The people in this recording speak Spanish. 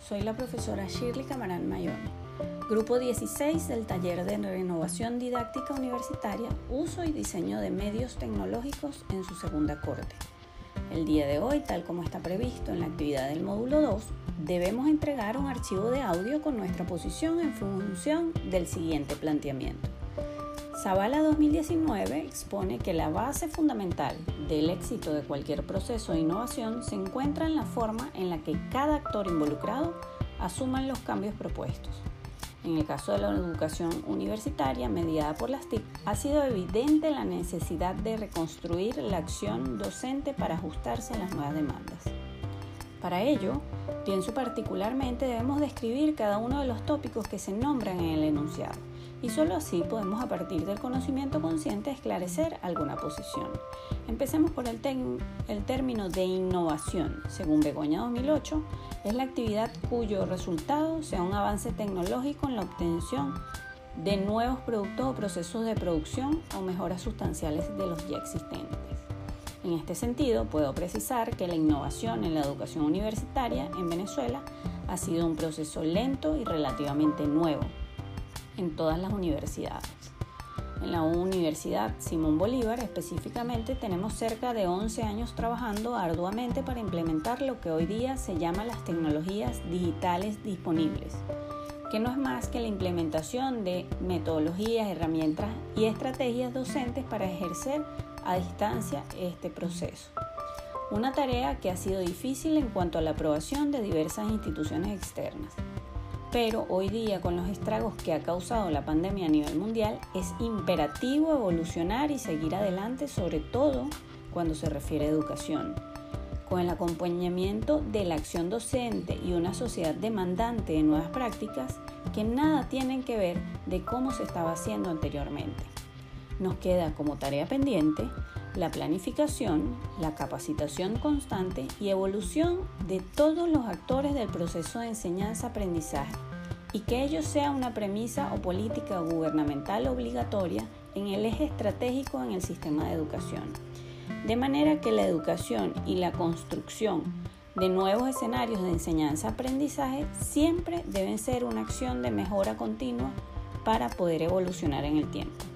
soy la profesora Shirley Camarán Mayone, grupo 16 del taller de renovación didáctica universitaria, uso y diseño de medios tecnológicos en su segunda corte. El día de hoy, tal como está previsto en la actividad del módulo 2, debemos entregar un archivo de audio con nuestra posición en función del siguiente planteamiento. Zavala 2019 expone que la base fundamental del éxito de cualquier proceso de innovación se encuentra en la forma en la que cada actor involucrado asuma los cambios propuestos. En el caso de la educación universitaria mediada por las TIC, ha sido evidente la necesidad de reconstruir la acción docente para ajustarse a las nuevas demandas. Para ello, pienso particularmente debemos describir cada uno de los tópicos que se nombran en el enunciado y solo así podemos a partir del conocimiento consciente esclarecer alguna posición. Empecemos por el, el término de innovación. Según Begoña 2008, es la actividad cuyo resultado sea un avance tecnológico en la obtención de nuevos productos o procesos de producción o mejoras sustanciales de los ya existentes. En este sentido, puedo precisar que la innovación en la educación universitaria en Venezuela ha sido un proceso lento y relativamente nuevo, en todas las universidades. En la Universidad Simón Bolívar específicamente tenemos cerca de 11 años trabajando arduamente para implementar lo que hoy día se llama las tecnologías digitales disponibles, que no es más que la implementación de metodologías, herramientas y estrategias docentes para ejercer a distancia este proceso. Una tarea que ha sido difícil en cuanto a la aprobación de diversas instituciones externas pero hoy día con los estragos que ha causado la pandemia a nivel mundial es imperativo evolucionar y seguir adelante, sobre todo cuando se refiere a educación. Con el acompañamiento de la acción docente y una sociedad demandante de nuevas prácticas que nada tienen que ver de cómo se estaba haciendo anteriormente. Nos queda como tarea pendiente la planificación, la capacitación constante y evolución de todos los actores del proceso de enseñanza-aprendizaje y que ello sea una premisa o política gubernamental obligatoria en el eje estratégico en el sistema de educación. De manera que la educación y la construcción de nuevos escenarios de enseñanza-aprendizaje siempre deben ser una acción de mejora continua para poder evolucionar en el tiempo.